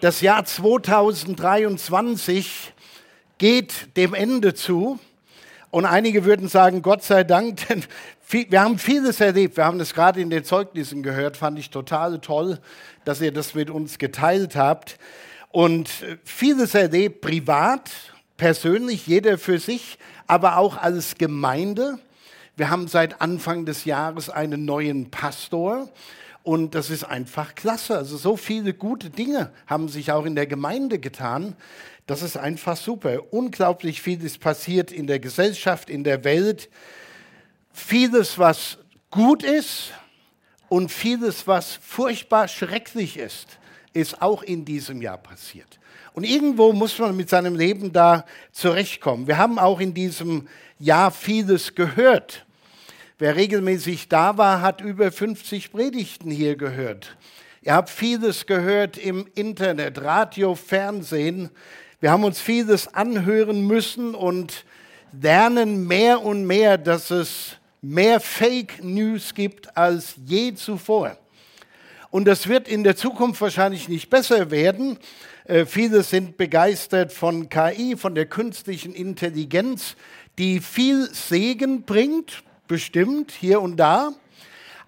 Das Jahr 2023 geht dem Ende zu. Und einige würden sagen, Gott sei Dank, denn wir haben vieles erlebt. Wir haben das gerade in den Zeugnissen gehört, fand ich total toll, dass ihr das mit uns geteilt habt. Und vieles erlebt privat, persönlich, jeder für sich, aber auch als Gemeinde. Wir haben seit Anfang des Jahres einen neuen Pastor. Und das ist einfach klasse. Also so viele gute Dinge haben sich auch in der Gemeinde getan. Das ist einfach super. Unglaublich viel ist passiert in der Gesellschaft, in der Welt. Vieles, was gut ist und vieles, was furchtbar schrecklich ist, ist auch in diesem Jahr passiert. Und irgendwo muss man mit seinem Leben da zurechtkommen. Wir haben auch in diesem Jahr vieles gehört. Wer regelmäßig da war, hat über 50 Predigten hier gehört. Ihr habt vieles gehört im Internet, Radio, Fernsehen. Wir haben uns vieles anhören müssen und lernen mehr und mehr, dass es mehr Fake News gibt als je zuvor. Und das wird in der Zukunft wahrscheinlich nicht besser werden. Äh, viele sind begeistert von KI, von der künstlichen Intelligenz, die viel Segen bringt, bestimmt hier und da,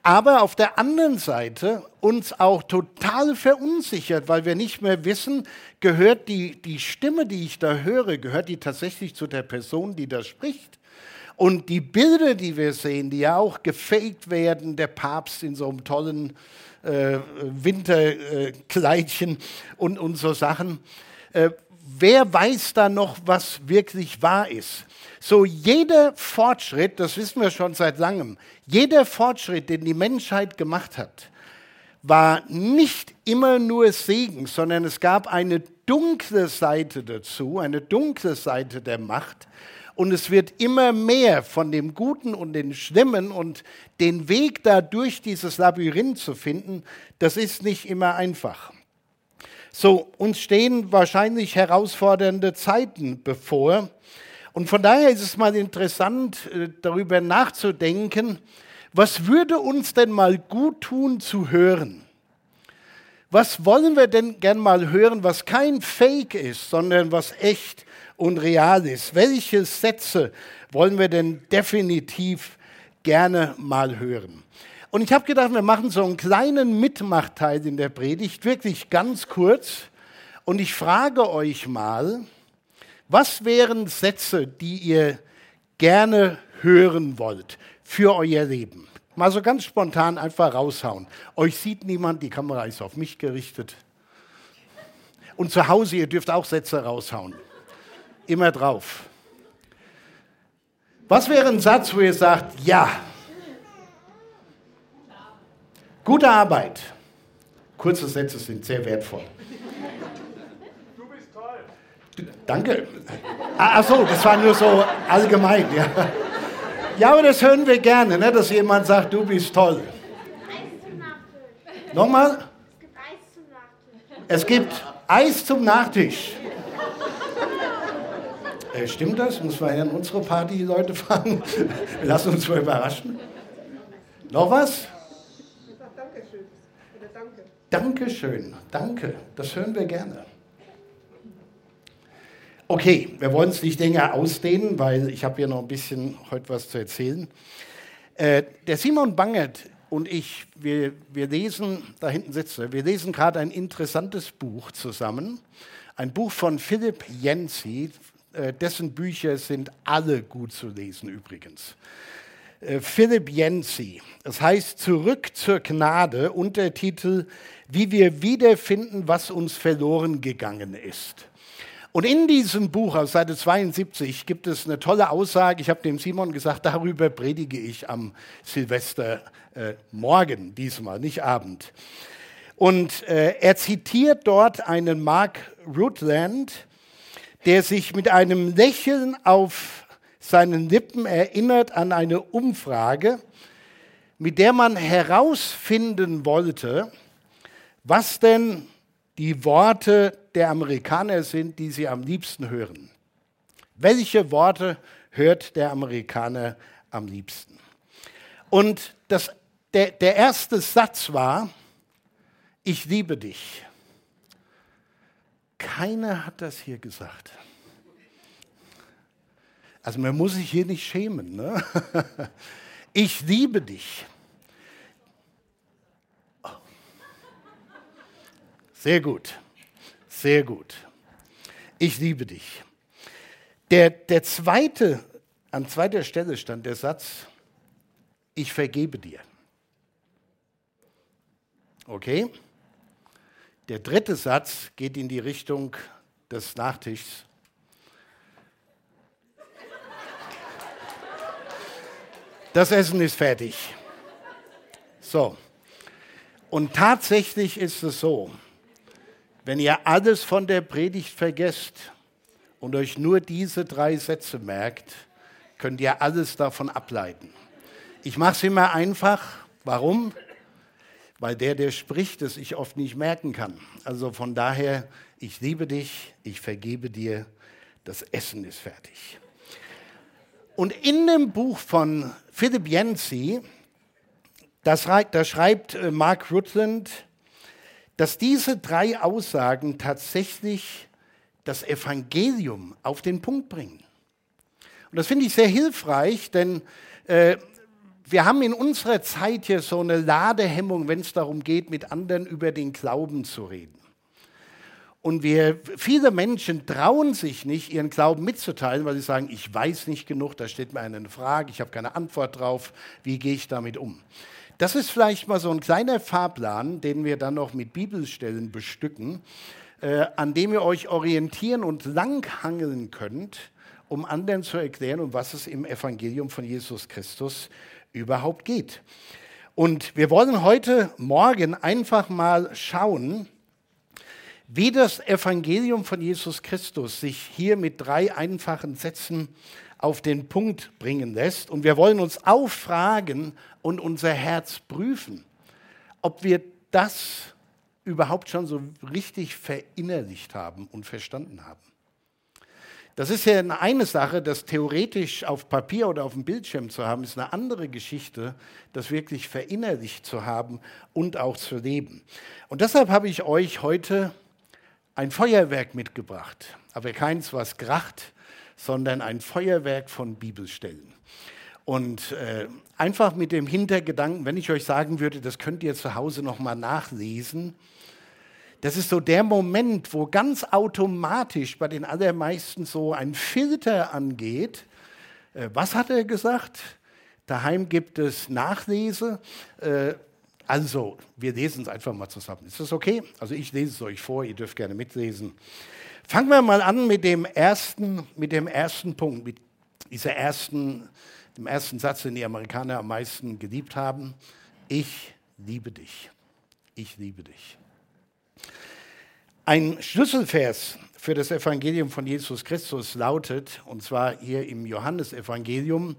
aber auf der anderen Seite uns auch total verunsichert, weil wir nicht mehr wissen, gehört die, die Stimme, die ich da höre, gehört die tatsächlich zu der Person, die da spricht? Und die Bilder, die wir sehen, die ja auch gefaked werden, der Papst in so einem tollen äh, Winterkleidchen äh, und, und so Sachen, äh, wer weiß da noch, was wirklich wahr ist? So jeder Fortschritt, das wissen wir schon seit langem, jeder Fortschritt, den die Menschheit gemacht hat, war nicht immer nur Segen, sondern es gab eine dunkle Seite dazu, eine dunkle Seite der Macht. Und es wird immer mehr von dem Guten und dem Schlimmen und den Weg da durch dieses Labyrinth zu finden, das ist nicht immer einfach. So, uns stehen wahrscheinlich herausfordernde Zeiten bevor. Und von daher ist es mal interessant, äh, darüber nachzudenken, was würde uns denn mal gut tun zu hören? Was wollen wir denn gern mal hören, was kein Fake ist, sondern was echt und real ist? Welche Sätze wollen wir denn definitiv gerne mal hören? Und ich habe gedacht, wir machen so einen kleinen Mitmachteil in der Predigt, wirklich ganz kurz. Und ich frage euch mal, was wären Sätze, die ihr gerne hören wollt für euer Leben? Mal so ganz spontan einfach raushauen. Euch sieht niemand, die Kamera ist auf mich gerichtet. Und zu Hause, ihr dürft auch Sätze raushauen. Immer drauf. Was wäre ein Satz, wo ihr sagt, ja, gute Arbeit. Kurze Sätze sind sehr wertvoll. Danke. Ah, ach so, das war nur so allgemein. Ja, ja aber das hören wir gerne, ne, dass jemand sagt, du bist toll. Nochmal? Es gibt Eis zum Nachtisch. Äh, stimmt das? Muss man ja an unsere Party die Leute fragen? Lassen uns mal überraschen. Noch was? Dankeschön. Danke. Das hören wir gerne. Okay, wir wollen es nicht länger ausdehnen, weil ich habe hier noch ein bisschen heute was zu erzählen. Äh, der Simon Bangert und ich, wir, wir lesen, da hinten sitzt wir lesen gerade ein interessantes Buch zusammen. Ein Buch von Philipp Jensi, äh, dessen Bücher sind alle gut zu lesen übrigens. Äh, Philipp Jensi, das heißt Zurück zur Gnade, Untertitel, wie wir wiederfinden, was uns verloren gegangen ist. Und in diesem Buch auf Seite 72 gibt es eine tolle Aussage. Ich habe dem Simon gesagt, darüber predige ich am Silvestermorgen, äh, diesmal, nicht Abend. Und äh, er zitiert dort einen Mark Rutland, der sich mit einem Lächeln auf seinen Lippen erinnert an eine Umfrage, mit der man herausfinden wollte, was denn die Worte der Amerikaner sind, die sie am liebsten hören. Welche Worte hört der Amerikaner am liebsten? Und das, der, der erste Satz war, ich liebe dich. keiner hat das hier gesagt. Also man muss sich hier nicht schämen. Ne? Ich liebe dich. Sehr gut, sehr gut. Ich liebe dich. Der, der zweite, an zweiter Stelle stand der Satz, ich vergebe dir. Okay? Der dritte Satz geht in die Richtung des Nachtischs. Das Essen ist fertig. So. Und tatsächlich ist es so, wenn ihr alles von der Predigt vergesst und euch nur diese drei Sätze merkt, könnt ihr alles davon ableiten. Ich mache es immer einfach. Warum? Weil der, der spricht, es ich oft nicht merken kann. Also von daher, ich liebe dich, ich vergebe dir, das Essen ist fertig. Und in dem Buch von Philip Yancey, das, da schreibt äh, Mark Rutland, dass diese drei Aussagen tatsächlich das Evangelium auf den Punkt bringen. Und das finde ich sehr hilfreich, denn äh, wir haben in unserer Zeit hier so eine Ladehemmung, wenn es darum geht, mit anderen über den Glauben zu reden. Und wir, viele Menschen trauen sich nicht, ihren Glauben mitzuteilen, weil sie sagen, ich weiß nicht genug, da steht mir eine Frage, ich habe keine Antwort drauf, wie gehe ich damit um? Das ist vielleicht mal so ein kleiner Fahrplan, den wir dann noch mit Bibelstellen bestücken, äh, an dem ihr euch orientieren und langhangeln könnt, um anderen zu erklären, um was es im Evangelium von Jesus Christus überhaupt geht. Und wir wollen heute Morgen einfach mal schauen, wie das Evangelium von Jesus Christus sich hier mit drei einfachen Sätzen auf den Punkt bringen lässt. Und wir wollen uns auffragen und unser Herz prüfen, ob wir das überhaupt schon so richtig verinnerlicht haben und verstanden haben. Das ist ja eine Sache, das theoretisch auf Papier oder auf dem Bildschirm zu haben, ist eine andere Geschichte, das wirklich verinnerlicht zu haben und auch zu leben. Und deshalb habe ich euch heute ein Feuerwerk mitgebracht, aber keins, was kracht, sondern ein Feuerwerk von Bibelstellen. Und äh, einfach mit dem Hintergedanken, wenn ich euch sagen würde, das könnt ihr zu Hause nochmal nachlesen, das ist so der Moment, wo ganz automatisch bei den allermeisten so ein Filter angeht. Äh, was hat er gesagt? Daheim gibt es Nachlese. Äh, also, wir lesen es einfach mal zusammen. Ist das okay? Also, ich lese es euch vor, ihr dürft gerne mitlesen. Fangen wir mal an mit dem ersten, mit dem ersten Punkt, mit dieser ersten, dem ersten Satz, den die Amerikaner am meisten geliebt haben. Ich liebe dich. Ich liebe dich. Ein Schlüsselvers für das Evangelium von Jesus Christus lautet, und zwar hier im Johannesevangelium,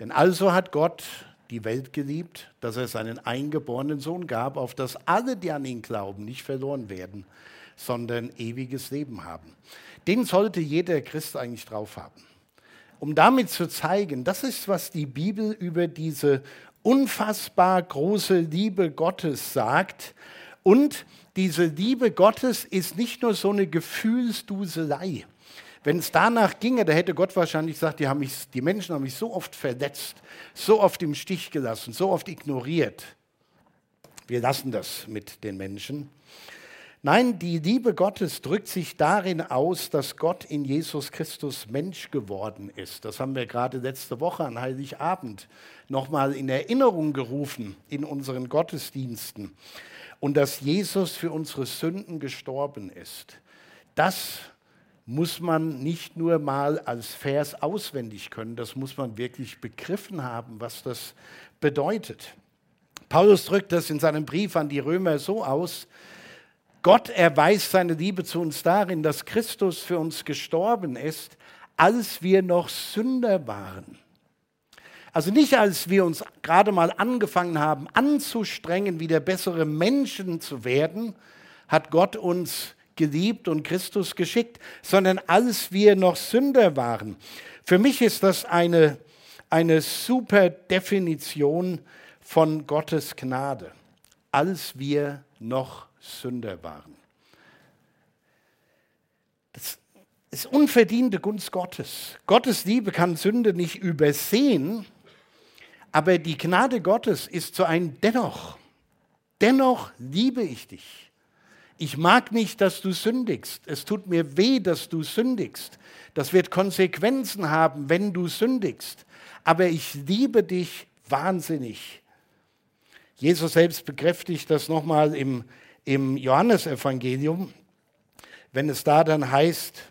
denn also hat Gott die Welt geliebt, dass er seinen eingeborenen Sohn gab, auf dass alle, die an ihn glauben, nicht verloren werden, sondern ewiges Leben haben. Den sollte jeder Christ eigentlich drauf haben. Um damit zu zeigen, das ist, was die Bibel über diese unfassbar große Liebe Gottes sagt. Und diese Liebe Gottes ist nicht nur so eine Gefühlsduselei. Wenn es danach ginge, da hätte Gott wahrscheinlich gesagt, die, haben mich, die Menschen haben mich so oft verletzt, so oft im Stich gelassen, so oft ignoriert. Wir lassen das mit den Menschen. Nein, die Liebe Gottes drückt sich darin aus, dass Gott in Jesus Christus Mensch geworden ist. Das haben wir gerade letzte Woche an Heiligabend nochmal in Erinnerung gerufen in unseren Gottesdiensten. Und dass Jesus für unsere Sünden gestorben ist. Das muss man nicht nur mal als Vers auswendig können, das muss man wirklich begriffen haben, was das bedeutet. Paulus drückt das in seinem Brief an die Römer so aus, Gott erweist seine Liebe zu uns darin, dass Christus für uns gestorben ist, als wir noch Sünder waren. Also nicht als wir uns gerade mal angefangen haben anzustrengen, wieder bessere Menschen zu werden, hat Gott uns geliebt und Christus geschickt, sondern als wir noch Sünder waren. Für mich ist das eine, eine super Definition von Gottes Gnade, als wir noch Sünder waren. ist unverdiente Gunst Gottes. Gottes Liebe kann Sünde nicht übersehen, aber die Gnade Gottes ist so ein Dennoch. Dennoch liebe ich dich. Ich mag nicht, dass du sündigst. Es tut mir weh, dass du sündigst. Das wird Konsequenzen haben, wenn du sündigst. Aber ich liebe dich wahnsinnig. Jesus selbst bekräftigt das nochmal im, im Johannesevangelium, wenn es da dann heißt,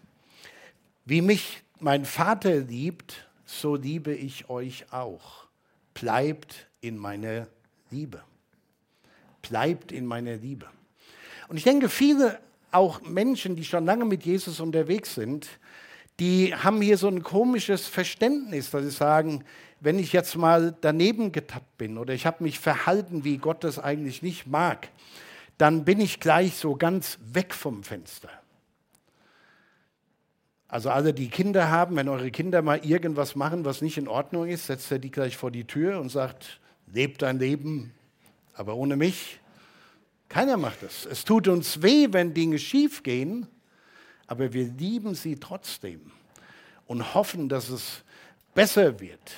wie mich mein Vater liebt, so liebe ich euch auch. Bleibt in meiner Liebe. Bleibt in meiner Liebe. Und ich denke, viele auch Menschen, die schon lange mit Jesus unterwegs sind, die haben hier so ein komisches Verständnis, dass sie sagen, wenn ich jetzt mal daneben getappt bin oder ich habe mich verhalten, wie Gott das eigentlich nicht mag, dann bin ich gleich so ganz weg vom Fenster. Also alle, die Kinder haben, wenn eure Kinder mal irgendwas machen, was nicht in Ordnung ist, setzt er die gleich vor die Tür und sagt, lebt dein Leben, aber ohne mich. Keiner macht das. Es tut uns weh, wenn Dinge schief gehen, aber wir lieben sie trotzdem und hoffen, dass es besser wird.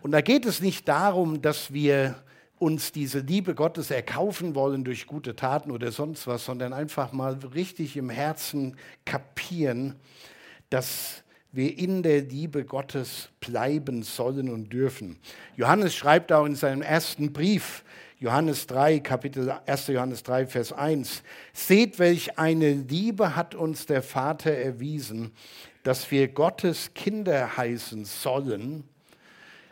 Und da geht es nicht darum, dass wir uns diese Liebe Gottes erkaufen wollen durch gute Taten oder sonst was, sondern einfach mal richtig im Herzen kapieren, dass wir in der Liebe Gottes bleiben sollen und dürfen. Johannes schreibt auch in seinem ersten Brief, Johannes 3, Kapitel 1. Johannes 3, Vers 1, seht, welch eine Liebe hat uns der Vater erwiesen, dass wir Gottes Kinder heißen sollen.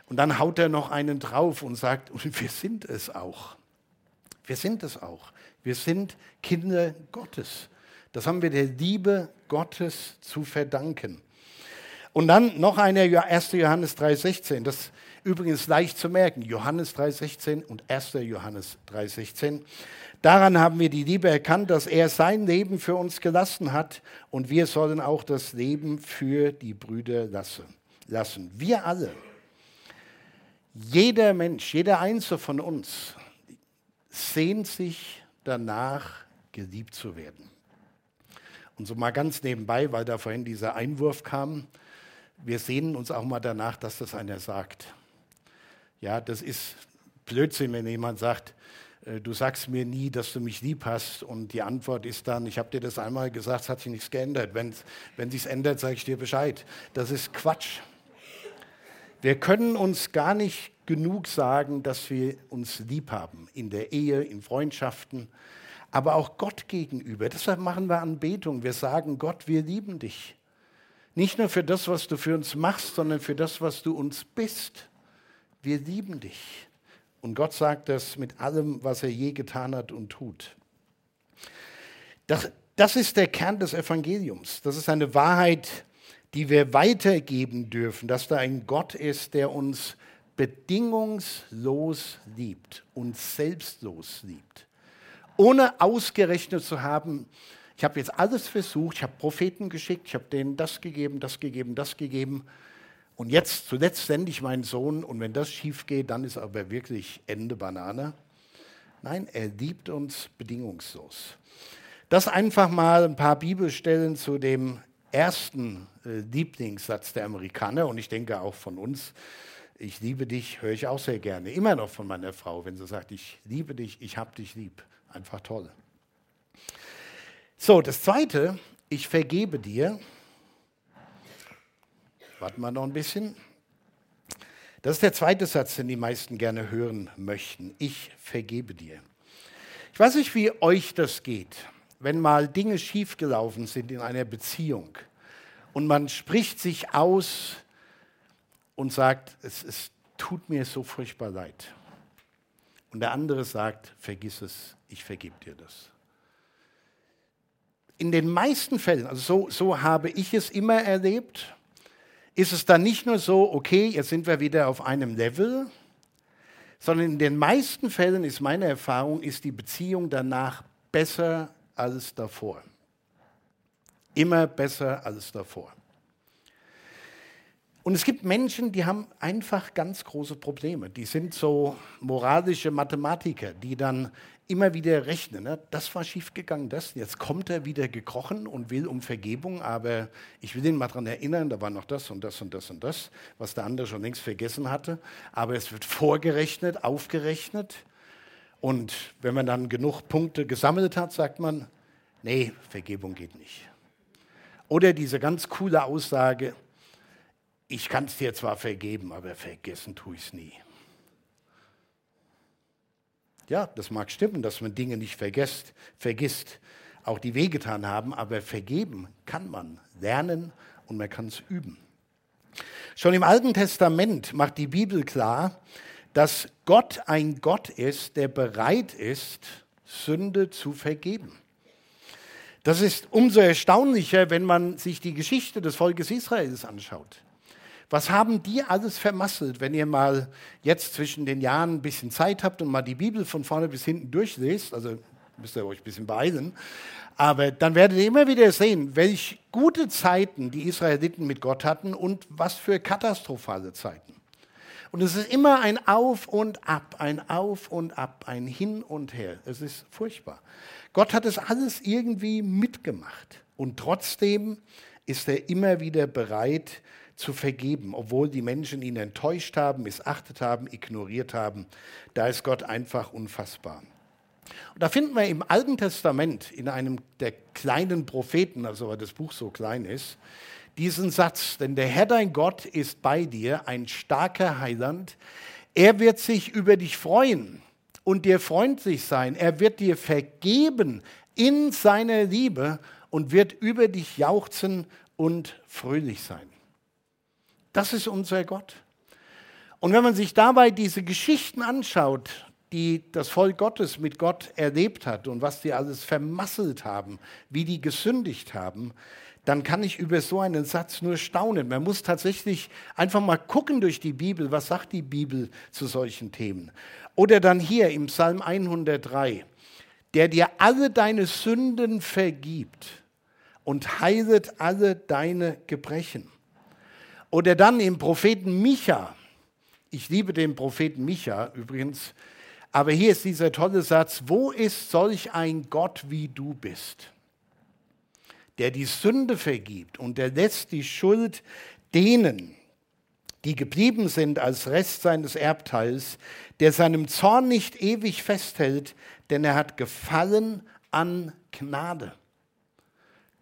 Und dann haut er noch einen drauf und sagt, wir sind es auch. Wir sind es auch. Wir sind Kinder Gottes. Das haben wir der Liebe Gottes zu verdanken. Und dann noch eine 1. Johannes 3,16. Das ist übrigens leicht zu merken. Johannes 3,16 und 1. Johannes 3,16. Daran haben wir die Liebe erkannt, dass er sein Leben für uns gelassen hat und wir sollen auch das Leben für die Brüder lassen. Wir alle, jeder Mensch, jeder Einzelne von uns sehnt sich danach, geliebt zu werden. Und so mal ganz nebenbei, weil da vorhin dieser Einwurf kam, wir sehnen uns auch mal danach, dass das einer sagt. Ja, das ist Blödsinn, wenn jemand sagt, äh, du sagst mir nie, dass du mich lieb hast und die Antwort ist dann, ich habe dir das einmal gesagt, es hat sich nichts geändert. Wenn, wenn sich ändert, sage ich dir Bescheid. Das ist Quatsch. Wir können uns gar nicht genug sagen, dass wir uns lieb haben in der Ehe, in Freundschaften, aber auch Gott gegenüber. Deshalb machen wir Anbetung. Wir sagen, Gott, wir lieben dich. Nicht nur für das, was du für uns machst, sondern für das, was du uns bist. Wir lieben dich. Und Gott sagt das mit allem, was er je getan hat und tut. Das, das ist der Kern des Evangeliums. Das ist eine Wahrheit, die wir weitergeben dürfen, dass da ein Gott ist, der uns bedingungslos liebt und selbstlos liebt ohne ausgerechnet zu haben, ich habe jetzt alles versucht, ich habe Propheten geschickt, ich habe denen das gegeben, das gegeben, das gegeben. Und jetzt, zuletzt sende ich meinen Sohn und wenn das schief geht, dann ist aber wirklich Ende Banane. Nein, er liebt uns bedingungslos. Das einfach mal ein paar Bibelstellen zu dem ersten äh, Lieblingssatz der Amerikaner und ich denke auch von uns. Ich liebe dich, höre ich auch sehr gerne. Immer noch von meiner Frau, wenn sie sagt, ich liebe dich, ich habe dich lieb. Einfach toll. So, das zweite, ich vergebe dir. Warten wir noch ein bisschen. Das ist der zweite Satz, den die meisten gerne hören möchten. Ich vergebe dir. Ich weiß nicht, wie euch das geht, wenn mal Dinge schiefgelaufen sind in einer Beziehung und man spricht sich aus und sagt, es, es tut mir so furchtbar leid. Und der andere sagt, vergiss es, ich vergib dir das. In den meisten Fällen, also so, so habe ich es immer erlebt, ist es dann nicht nur so, okay, jetzt sind wir wieder auf einem Level, sondern in den meisten Fällen ist meine Erfahrung, ist die Beziehung danach besser als davor. Immer besser als davor. Und es gibt Menschen, die haben einfach ganz große Probleme. Die sind so moralische Mathematiker, die dann immer wieder rechnen. Ne? Das war schiefgegangen, das. Jetzt kommt er wieder gekrochen und will um Vergebung, aber ich will ihn mal daran erinnern, da war noch das und das und das und das, was der andere schon längst vergessen hatte. Aber es wird vorgerechnet, aufgerechnet. Und wenn man dann genug Punkte gesammelt hat, sagt man, nee, Vergebung geht nicht. Oder diese ganz coole Aussage, ich kann es dir zwar vergeben, aber vergessen tue ich es nie. Ja, das mag stimmen, dass man Dinge nicht vergisst, vergisst, auch die wehgetan haben, aber vergeben kann man lernen und man kann es üben. Schon im Alten Testament macht die Bibel klar, dass Gott ein Gott ist, der bereit ist, Sünde zu vergeben. Das ist umso erstaunlicher, wenn man sich die Geschichte des Volkes Israels anschaut. Was haben die alles vermasselt, wenn ihr mal jetzt zwischen den Jahren ein bisschen Zeit habt und mal die Bibel von vorne bis hinten durchlest? Also müsst ihr euch ein bisschen beeilen. Aber dann werdet ihr immer wieder sehen, welche gute Zeiten die Israeliten mit Gott hatten und was für katastrophale Zeiten. Und es ist immer ein Auf und Ab, ein Auf und Ab, ein Hin und Her. Es ist furchtbar. Gott hat es alles irgendwie mitgemacht. Und trotzdem ist er immer wieder bereit, zu vergeben, obwohl die Menschen ihn enttäuscht haben, missachtet haben, ignoriert haben. Da ist Gott einfach unfassbar. Und da finden wir im Alten Testament, in einem der kleinen Propheten, also weil das Buch so klein ist, diesen Satz, denn der Herr dein Gott ist bei dir, ein starker Heiland. Er wird sich über dich freuen und dir freundlich sein. Er wird dir vergeben in seiner Liebe und wird über dich jauchzen und fröhlich sein. Das ist unser Gott. Und wenn man sich dabei diese Geschichten anschaut, die das Volk Gottes mit Gott erlebt hat und was die alles vermasselt haben, wie die gesündigt haben, dann kann ich über so einen Satz nur staunen. Man muss tatsächlich einfach mal gucken durch die Bibel, was sagt die Bibel zu solchen Themen. Oder dann hier im Psalm 103, der dir alle deine Sünden vergibt und heilet alle deine Gebrechen. Oder dann im Propheten Micha. Ich liebe den Propheten Micha übrigens. Aber hier ist dieser tolle Satz, wo ist solch ein Gott wie du bist, der die Sünde vergibt und der lässt die Schuld denen, die geblieben sind als Rest seines Erbteils, der seinem Zorn nicht ewig festhält, denn er hat Gefallen an Gnade.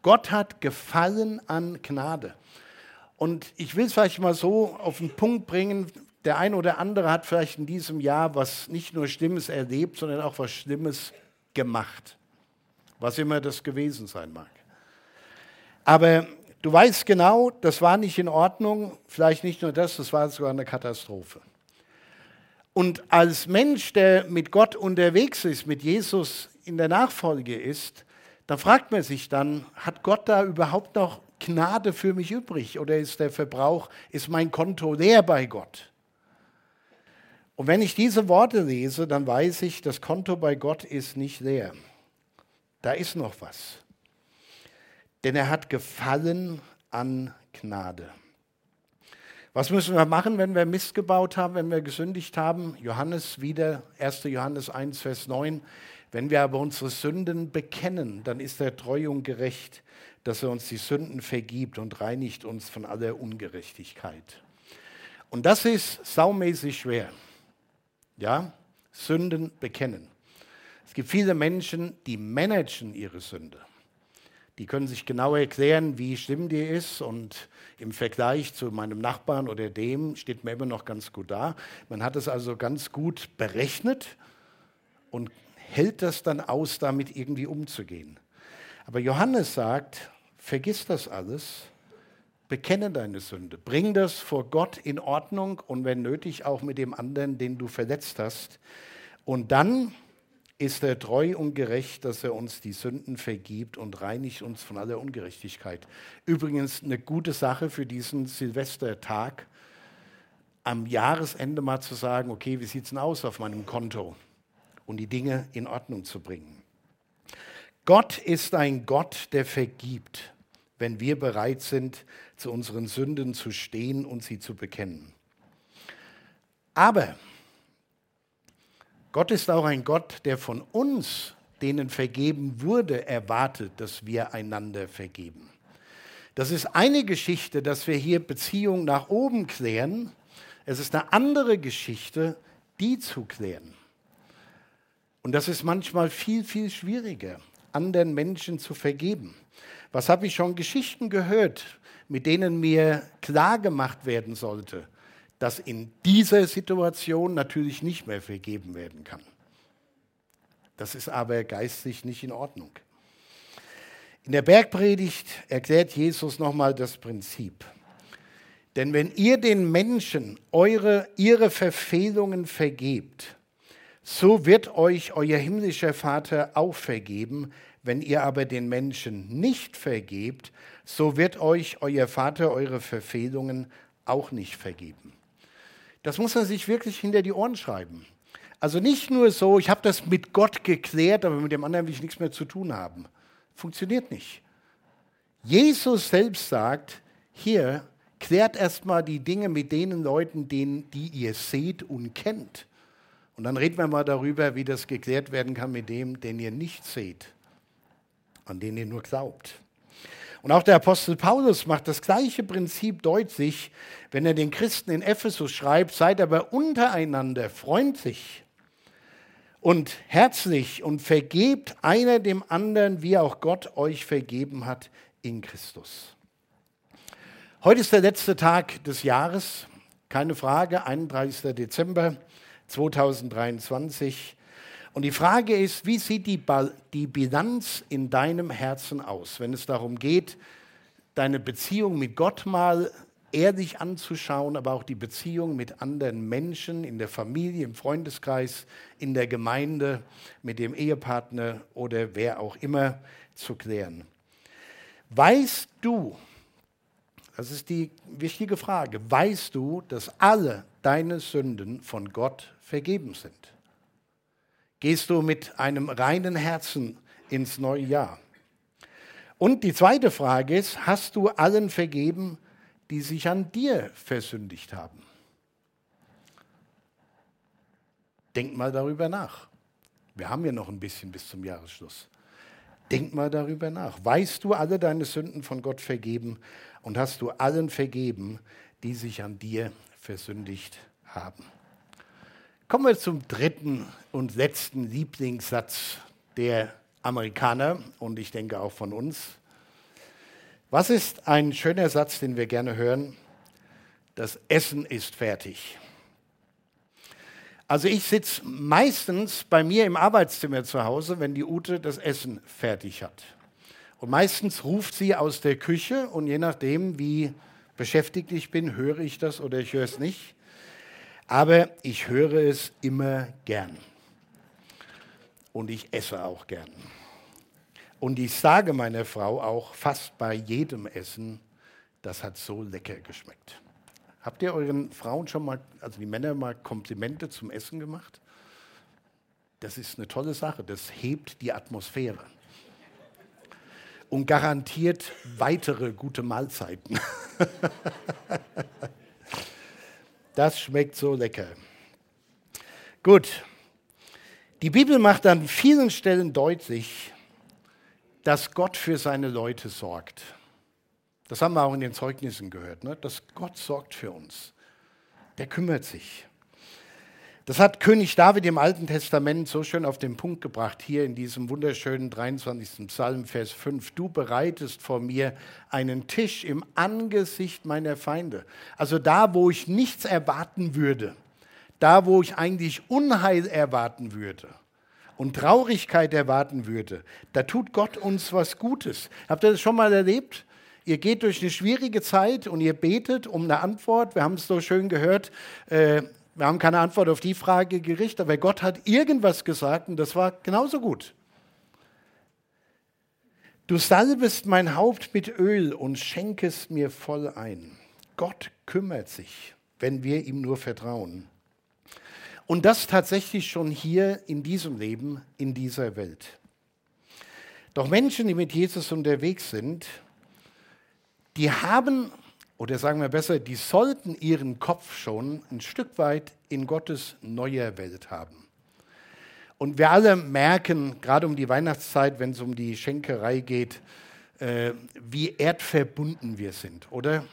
Gott hat Gefallen an Gnade. Und ich will es vielleicht mal so auf den Punkt bringen, der eine oder andere hat vielleicht in diesem Jahr was nicht nur Schlimmes erlebt, sondern auch was Schlimmes gemacht. Was immer das gewesen sein mag. Aber du weißt genau, das war nicht in Ordnung. Vielleicht nicht nur das, das war sogar eine Katastrophe. Und als Mensch, der mit Gott unterwegs ist, mit Jesus in der Nachfolge ist, da fragt man sich dann, hat Gott da überhaupt noch Gnade für mich übrig oder ist der Verbrauch, ist mein Konto leer bei Gott? Und wenn ich diese Worte lese, dann weiß ich, das Konto bei Gott ist nicht leer. Da ist noch was. Denn er hat Gefallen an Gnade. Was müssen wir machen, wenn wir Mist gebaut haben, wenn wir gesündigt haben? Johannes wieder, 1. Johannes 1, Vers 9. Wenn wir aber unsere Sünden bekennen, dann ist er treu und gerecht, dass er uns die Sünden vergibt und reinigt uns von aller Ungerechtigkeit. Und das ist saumäßig schwer. Ja, Sünden bekennen. Es gibt viele Menschen, die managen ihre Sünde. Die können sich genau erklären, wie schlimm die ist und im Vergleich zu meinem Nachbarn oder dem steht man immer noch ganz gut da. Man hat es also ganz gut berechnet und hält das dann aus, damit irgendwie umzugehen. Aber Johannes sagt, vergiss das alles, bekenne deine Sünde, bring das vor Gott in Ordnung und wenn nötig auch mit dem anderen, den du verletzt hast. Und dann ist er treu und gerecht, dass er uns die Sünden vergibt und reinigt uns von aller Ungerechtigkeit. Übrigens eine gute Sache für diesen Silvestertag, am Jahresende mal zu sagen, okay, wie sieht es denn aus auf meinem Konto? Und die Dinge in Ordnung zu bringen. Gott ist ein Gott, der vergibt. wenn wir bereit sind, zu unseren Sünden zu stehen und sie zu bekennen. Aber Gott ist auch ein Gott, der von uns, denen vergeben wurde, erwartet, dass wir einander vergeben. Das ist eine Geschichte, dass wir hier Beziehungen nach oben klären. Es ist eine andere Geschichte, die zu klären. Und das ist manchmal viel, viel schwieriger, anderen Menschen zu vergeben. Was habe ich schon Geschichten gehört, mit denen mir klar gemacht werden sollte, dass in dieser Situation natürlich nicht mehr vergeben werden kann. Das ist aber geistlich nicht in Ordnung. In der Bergpredigt erklärt Jesus nochmal das Prinzip. Denn wenn ihr den Menschen eure, ihre Verfehlungen vergebt, so wird euch euer himmlischer Vater auch vergeben. Wenn ihr aber den Menschen nicht vergebt, so wird euch euer Vater eure Verfehlungen auch nicht vergeben. Das muss man sich wirklich hinter die Ohren schreiben. Also nicht nur so, ich habe das mit Gott geklärt, aber mit dem anderen will ich nichts mehr zu tun haben. Funktioniert nicht. Jesus selbst sagt, hier, klärt erstmal die Dinge mit den Leuten, denen, die ihr seht und kennt. Und dann reden wir mal darüber, wie das geklärt werden kann mit dem, den ihr nicht seht, an den ihr nur glaubt. Und auch der Apostel Paulus macht das gleiche Prinzip deutlich, wenn er den Christen in Ephesus schreibt, seid aber untereinander freundlich und herzlich und vergebt einer dem anderen, wie auch Gott euch vergeben hat in Christus. Heute ist der letzte Tag des Jahres, keine Frage, 31. Dezember 2023. Und die Frage ist, wie sieht die, die Bilanz in deinem Herzen aus, wenn es darum geht, deine Beziehung mit Gott mal ehrlich anzuschauen, aber auch die Beziehung mit anderen Menschen in der Familie, im Freundeskreis, in der Gemeinde, mit dem Ehepartner oder wer auch immer zu klären. Weißt du, das ist die wichtige Frage, weißt du, dass alle deine Sünden von Gott vergeben sind? Gehst du mit einem reinen Herzen ins neue Jahr? Und die zweite Frage ist, hast du allen vergeben, die sich an dir versündigt haben. Denk mal darüber nach. Wir haben ja noch ein bisschen bis zum Jahresschluss. Denk mal darüber nach. Weißt du alle deine Sünden von Gott vergeben und hast du allen vergeben, die sich an dir versündigt haben? Kommen wir zum dritten und letzten Lieblingssatz der Amerikaner und ich denke auch von uns. Was ist ein schöner Satz, den wir gerne hören? Das Essen ist fertig. Also ich sitze meistens bei mir im Arbeitszimmer zu Hause, wenn die Ute das Essen fertig hat. Und meistens ruft sie aus der Küche und je nachdem, wie beschäftigt ich bin, höre ich das oder ich höre es nicht. Aber ich höre es immer gern. Und ich esse auch gern. Und ich sage meiner Frau auch fast bei jedem Essen, das hat so lecker geschmeckt. Habt ihr euren Frauen schon mal, also die Männer mal Komplimente zum Essen gemacht? Das ist eine tolle Sache, das hebt die Atmosphäre und garantiert weitere gute Mahlzeiten. das schmeckt so lecker. Gut, die Bibel macht an vielen Stellen deutlich, dass Gott für seine Leute sorgt. Das haben wir auch in den Zeugnissen gehört, ne? dass Gott sorgt für uns. Der kümmert sich. Das hat König David im Alten Testament so schön auf den Punkt gebracht, hier in diesem wunderschönen 23. Psalm, Vers 5. Du bereitest vor mir einen Tisch im Angesicht meiner Feinde. Also da, wo ich nichts erwarten würde, da, wo ich eigentlich Unheil erwarten würde und Traurigkeit erwarten würde, da tut Gott uns was Gutes. Habt ihr das schon mal erlebt? Ihr geht durch eine schwierige Zeit und ihr betet um eine Antwort. Wir haben es so schön gehört. Äh, wir haben keine Antwort auf die Frage gerichtet, aber Gott hat irgendwas gesagt und das war genauso gut. Du salbest mein Haupt mit Öl und schenkest mir voll ein. Gott kümmert sich, wenn wir ihm nur vertrauen. Und das tatsächlich schon hier in diesem Leben, in dieser Welt. Doch Menschen, die mit Jesus unterwegs sind, die haben, oder sagen wir besser, die sollten ihren Kopf schon ein Stück weit in Gottes neuer Welt haben. Und wir alle merken, gerade um die Weihnachtszeit, wenn es um die Schenkerei geht, äh, wie erdverbunden wir sind, oder?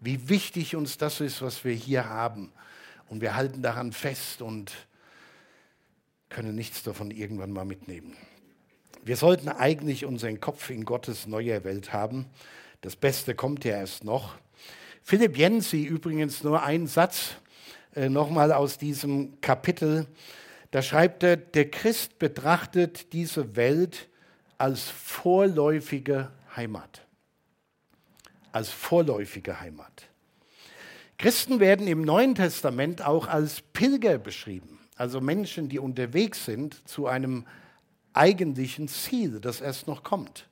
Wie wichtig uns das ist, was wir hier haben. Und wir halten daran fest und können nichts davon irgendwann mal mitnehmen. Wir sollten eigentlich unseren Kopf in Gottes neuer Welt haben. Das Beste kommt ja erst noch. Philipp Jensi, übrigens nur ein Satz äh, nochmal aus diesem Kapitel. Da schreibt er, der Christ betrachtet diese Welt als vorläufige Heimat. Als vorläufige Heimat. Christen werden im Neuen Testament auch als Pilger beschrieben, also Menschen, die unterwegs sind zu einem eigentlichen Ziel, das erst noch kommt.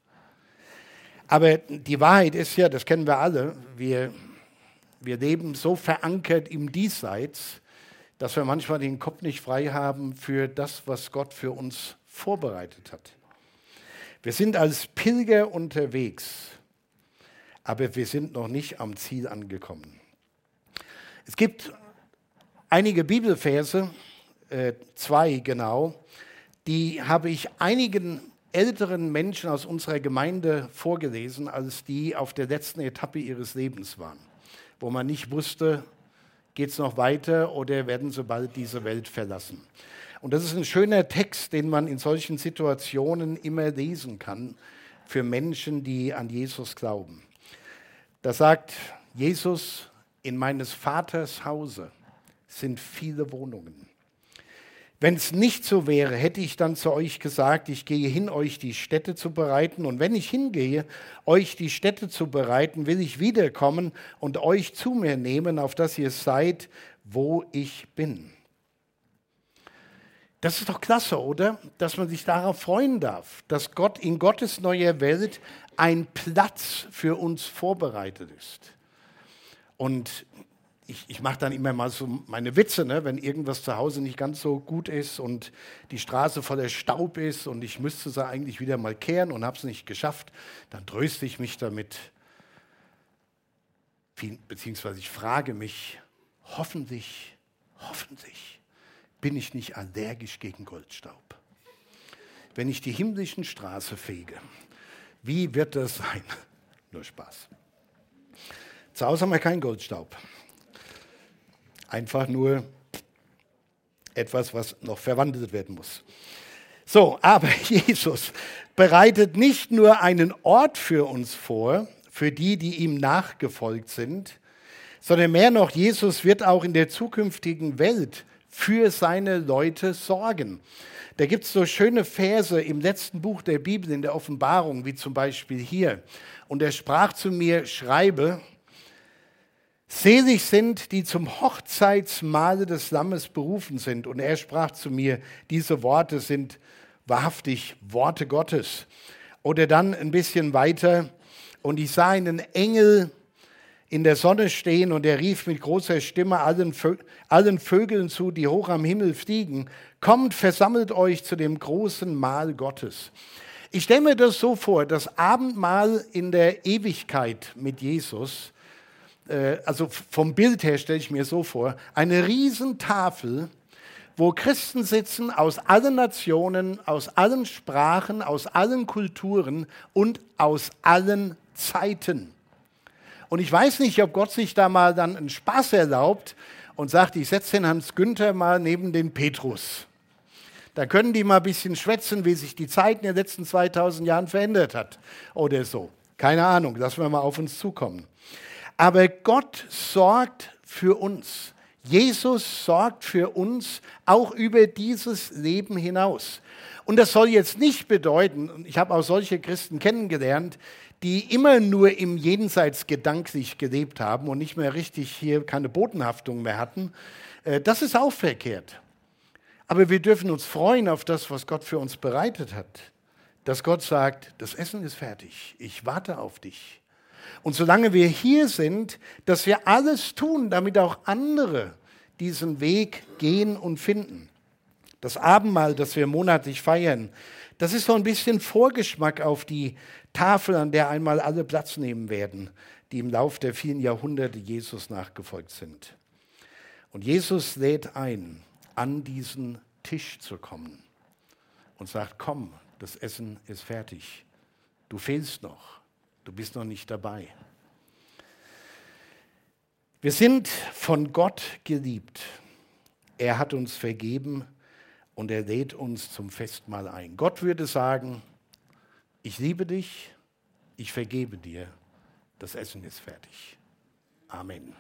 Aber die Wahrheit ist ja, das kennen wir alle, wir, wir leben so verankert im Diesseits, dass wir manchmal den Kopf nicht frei haben für das, was Gott für uns vorbereitet hat. Wir sind als Pilger unterwegs, aber wir sind noch nicht am Ziel angekommen. Es gibt einige Bibelverse, äh, zwei genau, die habe ich einigen älteren Menschen aus unserer Gemeinde vorgelesen, als die auf der letzten Etappe ihres Lebens waren, wo man nicht wusste, geht es noch weiter oder werden sie bald diese Welt verlassen. Und das ist ein schöner Text, den man in solchen Situationen immer lesen kann für Menschen, die an Jesus glauben. Da sagt Jesus, in meines Vaters Hause sind viele Wohnungen. Wenn es nicht so wäre, hätte ich dann zu euch gesagt, ich gehe hin, euch die Städte zu bereiten. Und wenn ich hingehe, euch die Städte zu bereiten, will ich wiederkommen und euch zu mir nehmen, auf dass ihr seid, wo ich bin. Das ist doch klasse, oder? Dass man sich darauf freuen darf, dass Gott in Gottes neuer Welt ein Platz für uns vorbereitet ist. Und ich, ich mache dann immer mal so meine Witze, ne? wenn irgendwas zu Hause nicht ganz so gut ist und die Straße voller Staub ist und ich müsste sie eigentlich wieder mal kehren und habe es nicht geschafft, dann tröste ich mich damit, beziehungsweise ich frage mich, hoffentlich, hoffentlich bin ich nicht allergisch gegen Goldstaub. Wenn ich die himmlischen Straße fege, wie wird das sein? Nur Spaß. Zu Hause haben wir keinen Goldstaub. Einfach nur etwas, was noch verwandelt werden muss. So, aber Jesus bereitet nicht nur einen Ort für uns vor, für die, die ihm nachgefolgt sind, sondern mehr noch, Jesus wird auch in der zukünftigen Welt für seine Leute sorgen. Da gibt es so schöne Verse im letzten Buch der Bibel, in der Offenbarung, wie zum Beispiel hier. Und er sprach zu mir, schreibe, Selig sind, die zum Hochzeitsmahle des Lammes berufen sind. Und er sprach zu mir, diese Worte sind wahrhaftig Worte Gottes. Oder dann ein bisschen weiter, und ich sah einen Engel in der Sonne stehen und er rief mit großer Stimme allen, Vö allen Vögeln zu, die hoch am Himmel fliegen, kommt, versammelt euch zu dem großen Mahl Gottes. Ich stelle mir das so vor, das Abendmahl in der Ewigkeit mit Jesus, äh, also vom Bild her stelle ich mir so vor, eine Riesentafel, wo Christen sitzen aus allen Nationen, aus allen Sprachen, aus allen Kulturen und aus allen Zeiten. Und ich weiß nicht, ob Gott sich da mal dann einen Spaß erlaubt und sagt, ich setze den Hans Günther mal neben den Petrus. Da können die mal ein bisschen schwätzen, wie sich die Zeit in den letzten 2000 Jahren verändert hat oder so. Keine Ahnung, lassen wir mal auf uns zukommen. Aber Gott sorgt für uns. Jesus sorgt für uns auch über dieses Leben hinaus. Und das soll jetzt nicht bedeuten, ich habe auch solche Christen kennengelernt, die immer nur im Jenseits gedanklich gelebt haben und nicht mehr richtig hier keine Bodenhaftung mehr hatten, äh, das ist auch verkehrt. Aber wir dürfen uns freuen auf das, was Gott für uns bereitet hat. Dass Gott sagt, das Essen ist fertig, ich warte auf dich. Und solange wir hier sind, dass wir alles tun, damit auch andere diesen Weg gehen und finden. Das Abendmahl, das wir monatlich feiern, das ist so ein bisschen Vorgeschmack auf die Tafel, an der einmal alle Platz nehmen werden, die im Lauf der vielen Jahrhunderte Jesus nachgefolgt sind. Und Jesus lädt ein, an diesen Tisch zu kommen und sagt, komm, das Essen ist fertig. Du fehlst noch, du bist noch nicht dabei. Wir sind von Gott geliebt. Er hat uns vergeben und er lädt uns zum Festmahl ein. Gott würde sagen, ich liebe dich, ich vergebe dir, das Essen ist fertig. Amen.